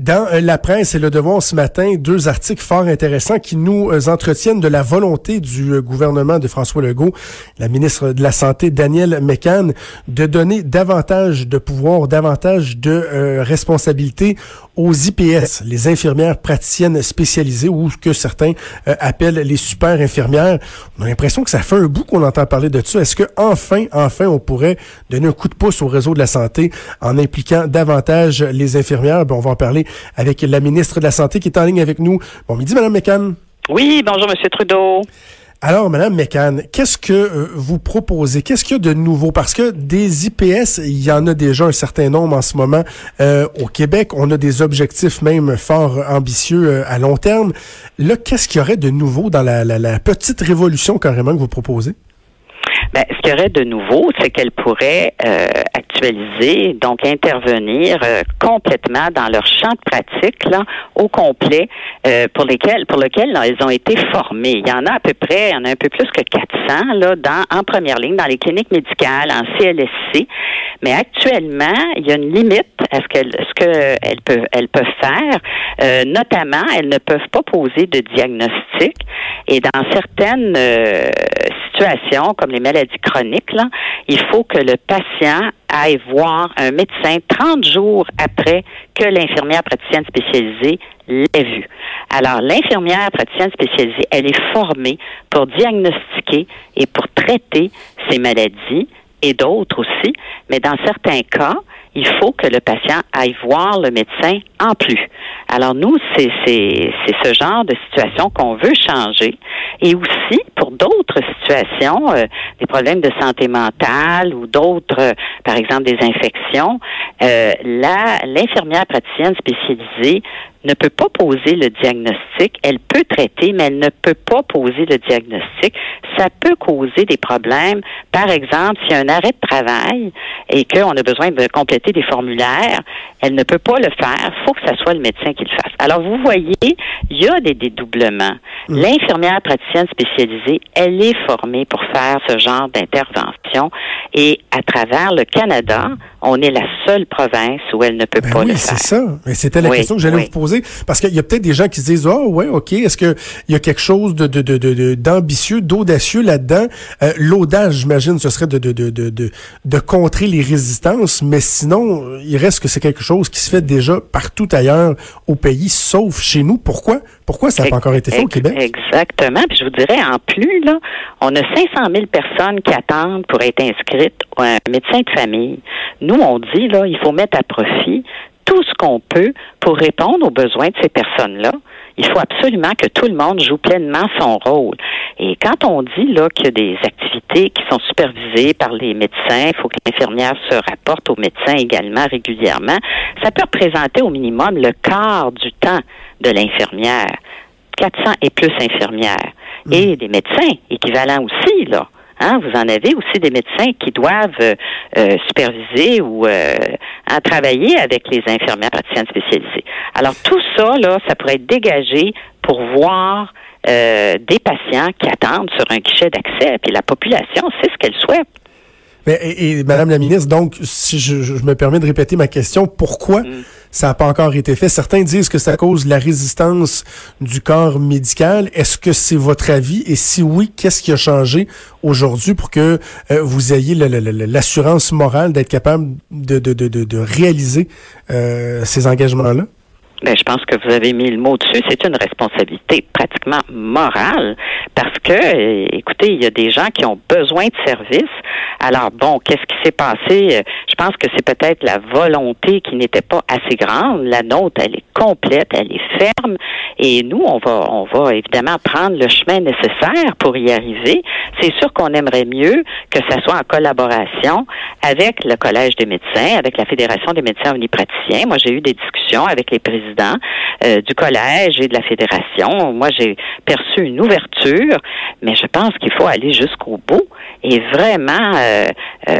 Dans euh, la presse et le devoir ce matin, deux articles fort intéressants qui nous euh, entretiennent de la volonté du euh, gouvernement de François Legault, la ministre de la Santé, Danielle McCann, de donner davantage de pouvoir, davantage de responsabilités aux IPS, les infirmières praticiennes spécialisées ou ce que certains appellent les super infirmières. On a l'impression que ça fait un bout qu'on entend parler de ça. Est-ce que enfin, enfin, on pourrait donner un coup de pouce au réseau de la santé en impliquant davantage les infirmières? Ben, on va en parler avec la ministre de la Santé qui est en ligne avec nous. Bon midi, Madame McCann. Oui, bonjour, Monsieur Trudeau. Alors, Madame McCann, qu'est-ce que euh, vous proposez? Qu'est-ce qu'il y a de nouveau? Parce que des IPS, il y en a déjà un certain nombre en ce moment euh, au Québec. On a des objectifs même fort ambitieux euh, à long terme. Là, qu'est-ce qu'il y aurait de nouveau dans la, la petite révolution carrément que vous proposez? Ben, ce qu'il y aurait de nouveau, c'est qu'elle pourrait euh, actualiser, donc intervenir euh, complètement dans leur champ de pratique là, au complet euh, pour lesquels pour lequel elles ont été formées. Il y en a à peu près, il y en a un peu plus que 400 là, dans, en première ligne dans les cliniques médicales, en CLSC. Mais actuellement, il y a une limite à ce qu'elles ce que elles peuvent elles peuvent faire. notamment, elles ne peuvent pas poser de diagnostic et dans certaines comme les maladies chroniques, il faut que le patient aille voir un médecin 30 jours après que l'infirmière praticienne spécialisée l'ait vu. Alors, l'infirmière praticienne spécialisée, elle est formée pour diagnostiquer et pour traiter ces maladies et d'autres aussi, mais dans certains cas, il faut que le patient aille voir le médecin en plus. Alors nous, c'est ce genre de situation qu'on veut changer. Et aussi, pour d'autres situations, euh, des problèmes de santé mentale ou d'autres, euh, par exemple des infections, euh, l'infirmière praticienne spécialisée ne peut pas poser le diagnostic. Elle peut traiter, mais elle ne peut pas poser le diagnostic. Ça peut causer des problèmes. Par exemple, s'il y a un arrêt de travail et qu'on a besoin de compléter des formulaires, elle ne peut pas le faire. Il faut que ce soit le médecin qui le fasse. Alors, vous voyez, il y a des dédoublements. Mmh. L'infirmière praticienne spécialisée, elle est formée pour faire ce genre d'intervention. Et à travers le Canada, on est la seule province où elle ne peut ben pas oui, le faire. c'est ça. Mais c'était la question que j'allais vous poser. Parce qu'il y a peut-être des gens qui se disent, oh, ouais, OK, est-ce qu'il y a quelque chose de, de, de, d'ambitieux, d'audacieux là-dedans? Euh, l'audace, j'imagine, ce serait de, de, de, de, de contrer les résistances, mais sinon, il reste que c'est quelque chose qui se fait déjà partout ailleurs au pays, sauf chez nous. Pourquoi? Pourquoi ça n'a pas encore été fait au Québec? Exactement. Puis je vous dirais, en plus, là, on a 500 000 personnes qui attendent pour être inscrites à un médecin de famille. Nous, on dit, là, il faut mettre à profit tout ce qu'on peut pour répondre aux besoins de ces personnes-là. Il faut absolument que tout le monde joue pleinement son rôle. Et quand on dit là qu'il y a des activités qui sont supervisées par les médecins, il faut que l'infirmière se rapporte aux médecins également régulièrement, ça peut représenter au minimum le quart du temps de l'infirmière. 400 et plus infirmières. Mmh. Et des médecins équivalents aussi, là. Hein, vous en avez aussi des médecins qui doivent euh, euh superviser ou euh, travailler avec les infirmières praticiennes spécialisées. Alors tout ça, là, ça pourrait être dégagé pour voir euh, des patients qui attendent sur un guichet d'accès. Puis la population c'est ce qu'elle souhaite. Mais, et, Madame la ministre, donc, si je, je, me permets de répéter ma question, pourquoi mm. ça n'a pas encore été fait? Certains disent que ça cause la résistance du corps médical. Est-ce que c'est votre avis? Et si oui, qu'est-ce qui a changé aujourd'hui pour que euh, vous ayez l'assurance morale d'être capable de, de, de, de réaliser euh, ces engagements-là? Ben, je pense que vous avez mis le mot dessus. C'est une responsabilité pratiquement morale parce que, euh, écoutez, il y a des gens qui ont besoin de services. Alors bon, qu'est-ce qui s'est passé? Je pense que c'est peut-être la volonté qui n'était pas assez grande. La nôtre, elle est complète, elle est ferme, et nous, on va, on va évidemment prendre le chemin nécessaire pour y arriver. C'est sûr qu'on aimerait mieux que ça soit en collaboration avec le Collège des médecins, avec la Fédération des médecins omnipraticiens. Moi, j'ai eu des discussions avec les présidents euh, du collège et de la fédération. Moi, j'ai perçu une ouverture, mais je pense qu'il faut aller jusqu'au bout et vraiment euh, euh,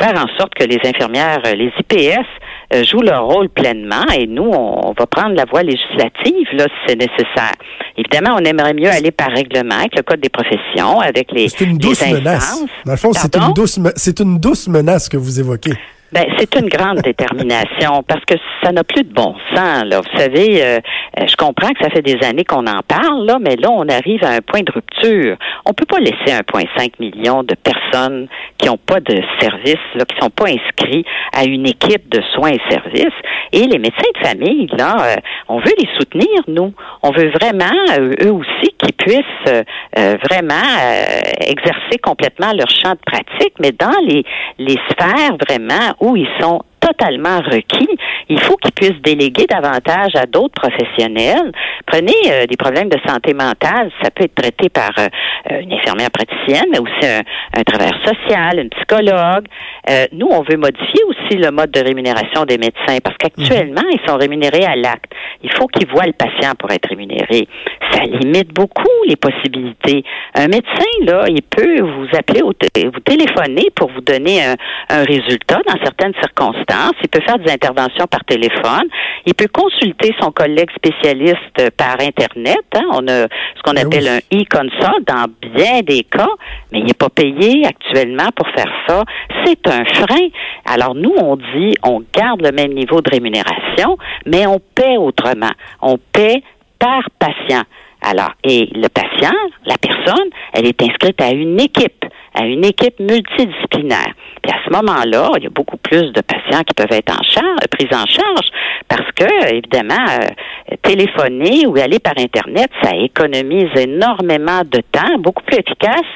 faire en sorte que les infirmières, les IPS, jouent leur rôle pleinement et nous, on, va prendre la voie législative là, si c'est nécessaire. Évidemment, on aimerait mieux aller par règlement avec le Code des professions, avec les. C'est une douce menace. Dans le fond, c'est une douce, c'est une douce menace que vous évoquez. Ben, c'est une grande détermination parce que ça n'a plus de bon sens. Là. Vous savez, euh, euh, je comprends que ça fait des années qu'on en parle, là, mais là, on arrive à un point de rupture. On peut pas laisser 1,5 million de personnes qui n'ont pas de services, là, qui sont pas inscrits à une équipe de soins et services. Et les médecins de famille, là, euh, on veut les soutenir, nous. On veut vraiment, eux aussi, qu'ils puissent vraiment exercer complètement leur champ de pratique, mais dans les, les sphères vraiment où ils sont totalement requis. Il faut qu'ils puissent déléguer davantage à d'autres professionnels. Prenez euh, des problèmes de santé mentale, ça peut être traité par euh, euh, une infirmière praticienne, mais aussi un, travailleur social, une psychologue. nous, on veut modifier aussi le mode de rémunération des médecins parce qu'actuellement, ils sont rémunérés à l'acte. Il faut qu'ils voient le patient pour être rémunéré. Ça limite beaucoup les possibilités. Un médecin, là, il peut vous appeler, ou vous téléphoner pour vous donner un, un résultat dans certaines circonstances il peut faire des interventions par téléphone, il peut consulter son collègue spécialiste par Internet. Hein. On a ce qu'on ben appelle un e-consult dans bien des cas, mais il n'est pas payé actuellement pour faire ça. C'est un frein. Alors nous, on dit, on garde le même niveau de rémunération, mais on paie autrement. On paie par patient. Alors, et le patient, la personne, elle est inscrite à une équipe à une équipe multidisciplinaire. Puis à ce moment-là, il y a beaucoup plus de patients qui peuvent être en charge, pris en charge parce que, évidemment, euh, téléphoner ou aller par Internet, ça économise énormément de temps, beaucoup plus efficace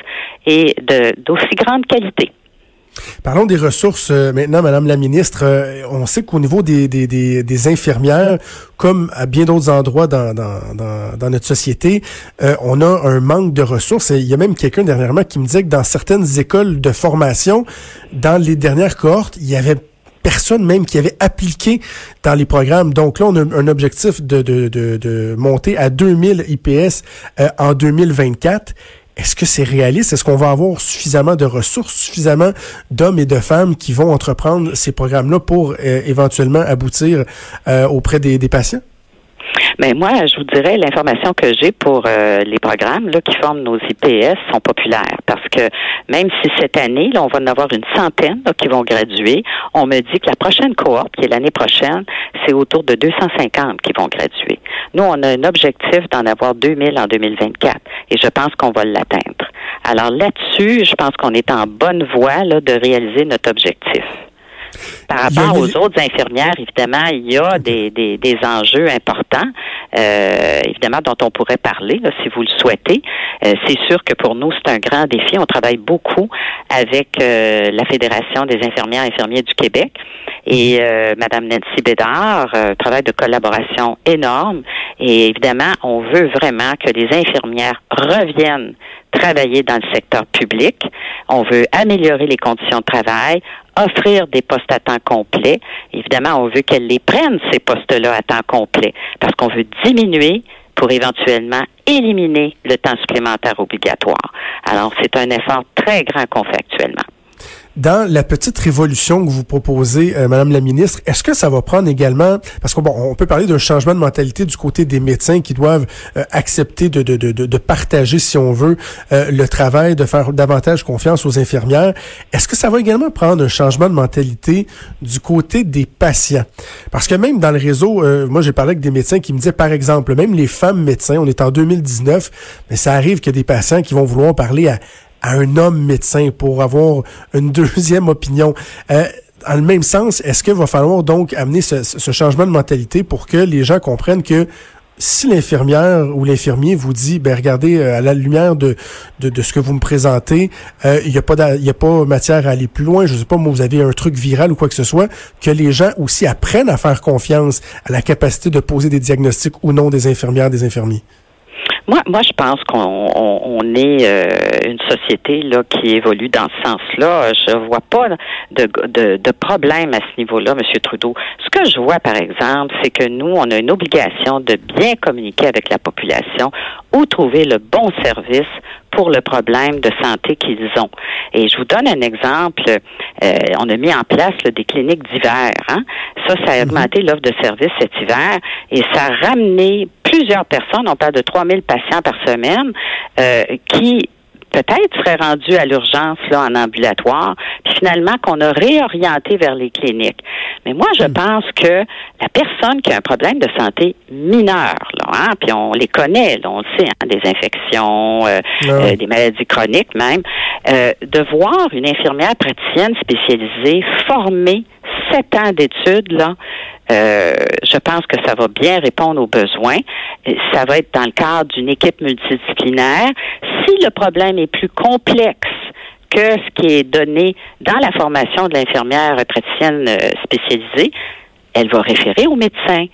et d'aussi grande qualité. Parlons des ressources euh, maintenant, Madame la ministre. Euh, on sait qu'au niveau des, des, des, des, infirmières, comme à bien d'autres endroits dans, dans, dans, notre société, euh, on a un manque de ressources. Il y a même quelqu'un dernièrement qui me disait que dans certaines écoles de formation, dans les dernières cohortes, il y avait personne même qui avait appliqué dans les programmes. Donc là, on a un objectif de, de, de, de monter à 2000 IPS en 2024. Est-ce que c'est réaliste? Est-ce qu'on va avoir suffisamment de ressources, suffisamment d'hommes et de femmes qui vont entreprendre ces programmes-là pour euh, éventuellement aboutir euh, auprès des, patients? Mais moi, je vous dirais, l'information que j'ai pour euh, les programmes là, qui forment nos IPS sont populaires parce que même si cette année, là, on va en avoir une centaine qui vont graduer, on me dit que la prochaine cohorte, qui est l'année prochaine, c'est autour de 250 qui vont graduer. Nous, on a un objectif d'en avoir 2000 en 2024 et je pense qu'on va l'atteindre. Alors là-dessus, je pense qu'on est en bonne voie là, de réaliser notre objectif. Par rapport aux autres infirmières, évidemment, il y a des, des, des enjeux importants, euh, évidemment, dont on pourrait parler, là, si vous le souhaitez. Euh, c'est sûr que pour nous, c'est un grand défi. On travaille beaucoup avec euh, la Fédération des infirmières et infirmiers du Québec. Et euh, Madame Nancy Bédard, euh, travail de collaboration énorme. Et évidemment, on veut vraiment que les infirmières reviennent travailler dans le secteur public. On veut améliorer les conditions de travail, offrir des postes à temps complet. Évidemment, on veut qu'elles les prennent, ces postes-là, à temps complet, parce qu'on veut diminuer pour éventuellement éliminer le temps supplémentaire obligatoire. Alors, c'est un effort très grand qu'on fait actuellement. Dans la petite révolution que vous proposez, euh, Madame la ministre, est-ce que ça va prendre également, parce qu'on bon, on peut parler d'un changement de mentalité du côté des médecins qui doivent euh, accepter de, de, de, de, partager, si on veut, euh, le travail, de faire davantage confiance aux infirmières. Est-ce que ça va également prendre un changement de mentalité du côté des patients? Parce que même dans le réseau, moi j'ai parlé avec des médecins qui me disaient, par exemple, même les femmes médecins, on est en 2019, mais ça arrive a des patients qui vont vouloir parler à à un homme médecin pour avoir une deuxième opinion. Euh, dans le même sens, est-ce qu'il va falloir donc amener ce, changement de mentalité pour que les gens comprennent que si l'infirmière ou l'infirmier vous dit, ben regardez, euh, à la lumière de, de, ce que vous me présentez, euh, il n'y a, pas a pas matière à aller plus loin, je sais pas, moi, vous avez un truc viral ou quoi que ce soit, que les gens aussi apprennent à faire confiance à la capacité de poser des diagnostics ou non des infirmières, des infirmiers. Moi, moi, je pense qu'on on, est euh, une société là qui évolue dans ce sens-là. Je vois pas de, de, de problème à ce niveau-là, M. Trudeau. Ce que je vois, par exemple, c'est que nous, on a une obligation de bien communiquer avec la population où trouver le bon service pour le problème de santé qu'ils ont. Et je vous donne un exemple. Euh, on a mis en place des cliniques d'hiver. Hein? Ça, ça a mhm. augmenté l'offre de services cet hiver et ça a ramené plusieurs personnes, on parle de 3000 patients par semaine, euh, qui peut-être serait rendu à l'urgence là en ambulatoire, puis finalement qu'on a réorienté vers les cliniques. Mais moi, je hmm. pense que la personne qui a un problème de santé mineur, là, hein, puis on les connaît, on le sait, hein, des infections, euh, ah euh, des maladies chroniques même, euh, de voir une infirmière praticienne spécialisée formée sept ans d'études là euh, je pense que ça va bien répondre aux besoins. Ça va être dans le cadre d'une équipe multidisciplinaire. Si le problème est plus complexe que ce qui est donné dans la formation de l'infirmière praticienne euh, spécialisée, elle va référer au médecin.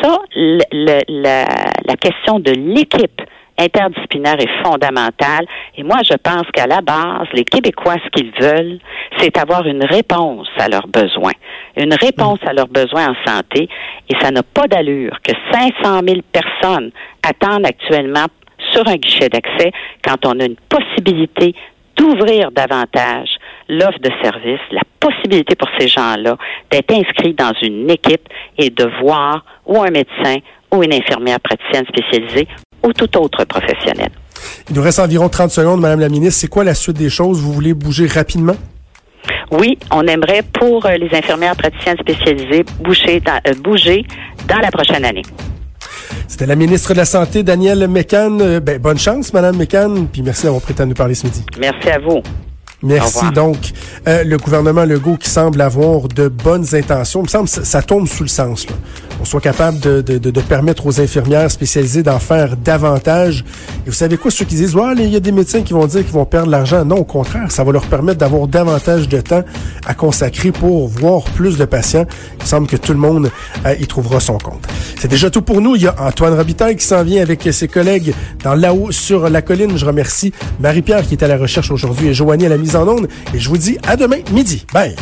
Ça, la, la question de l'équipe interdisciplinaire est fondamentale. Et moi, je pense qu'à la base, les Québécois, ce qu'ils veulent, c'est avoir une réponse à leurs besoins. Une réponse à leurs besoins en santé. Et ça n'a pas d'allure que 500 000 personnes attendent actuellement sur un guichet d'accès quand on a une possibilité d'ouvrir davantage l'offre de service, la possibilité pour ces gens-là d'être inscrits dans une équipe et de voir ou un médecin ou une infirmière praticienne spécialisée ou tout autre professionnel. Il nous reste environ 30 secondes, Madame la ministre. C'est quoi la suite des choses? Vous voulez bouger rapidement? Oui, on aimerait pour euh, les infirmières praticiennes spécialisées bouger dans, euh, bouger dans la prochaine année. C'était la ministre de la Santé, Danielle Mécan. Euh, ben, bonne chance, Madame Mécan, puis merci d'avoir prêté à nous parler ce midi. Merci à vous. Merci. Donc, euh, le gouvernement Legault qui semble avoir de bonnes intentions, il me semble que ça, tombe sous le sens. Là. On soit capable de, permettre aux infirmières spécialisées d'en faire davantage. Et vous savez quoi, ceux qui disent, ouais, il y a des médecins qui vont dire qu'ils vont perdre l'argent. Non, au contraire, ça va leur permettre d'avoir davantage de temps à consacrer pour voir plus de patients. Il semble que tout le monde euh, y trouvera son compte. C'est déjà tout pour nous. Il y a Antoine Robitaille qui s'en vient avec ses collègues dans là-haut sur la colline. Je remercie Marie-Pierre qui est à la recherche aujourd'hui et Joanie à la mise en onde. Et je vous dis à demain midi. Bye!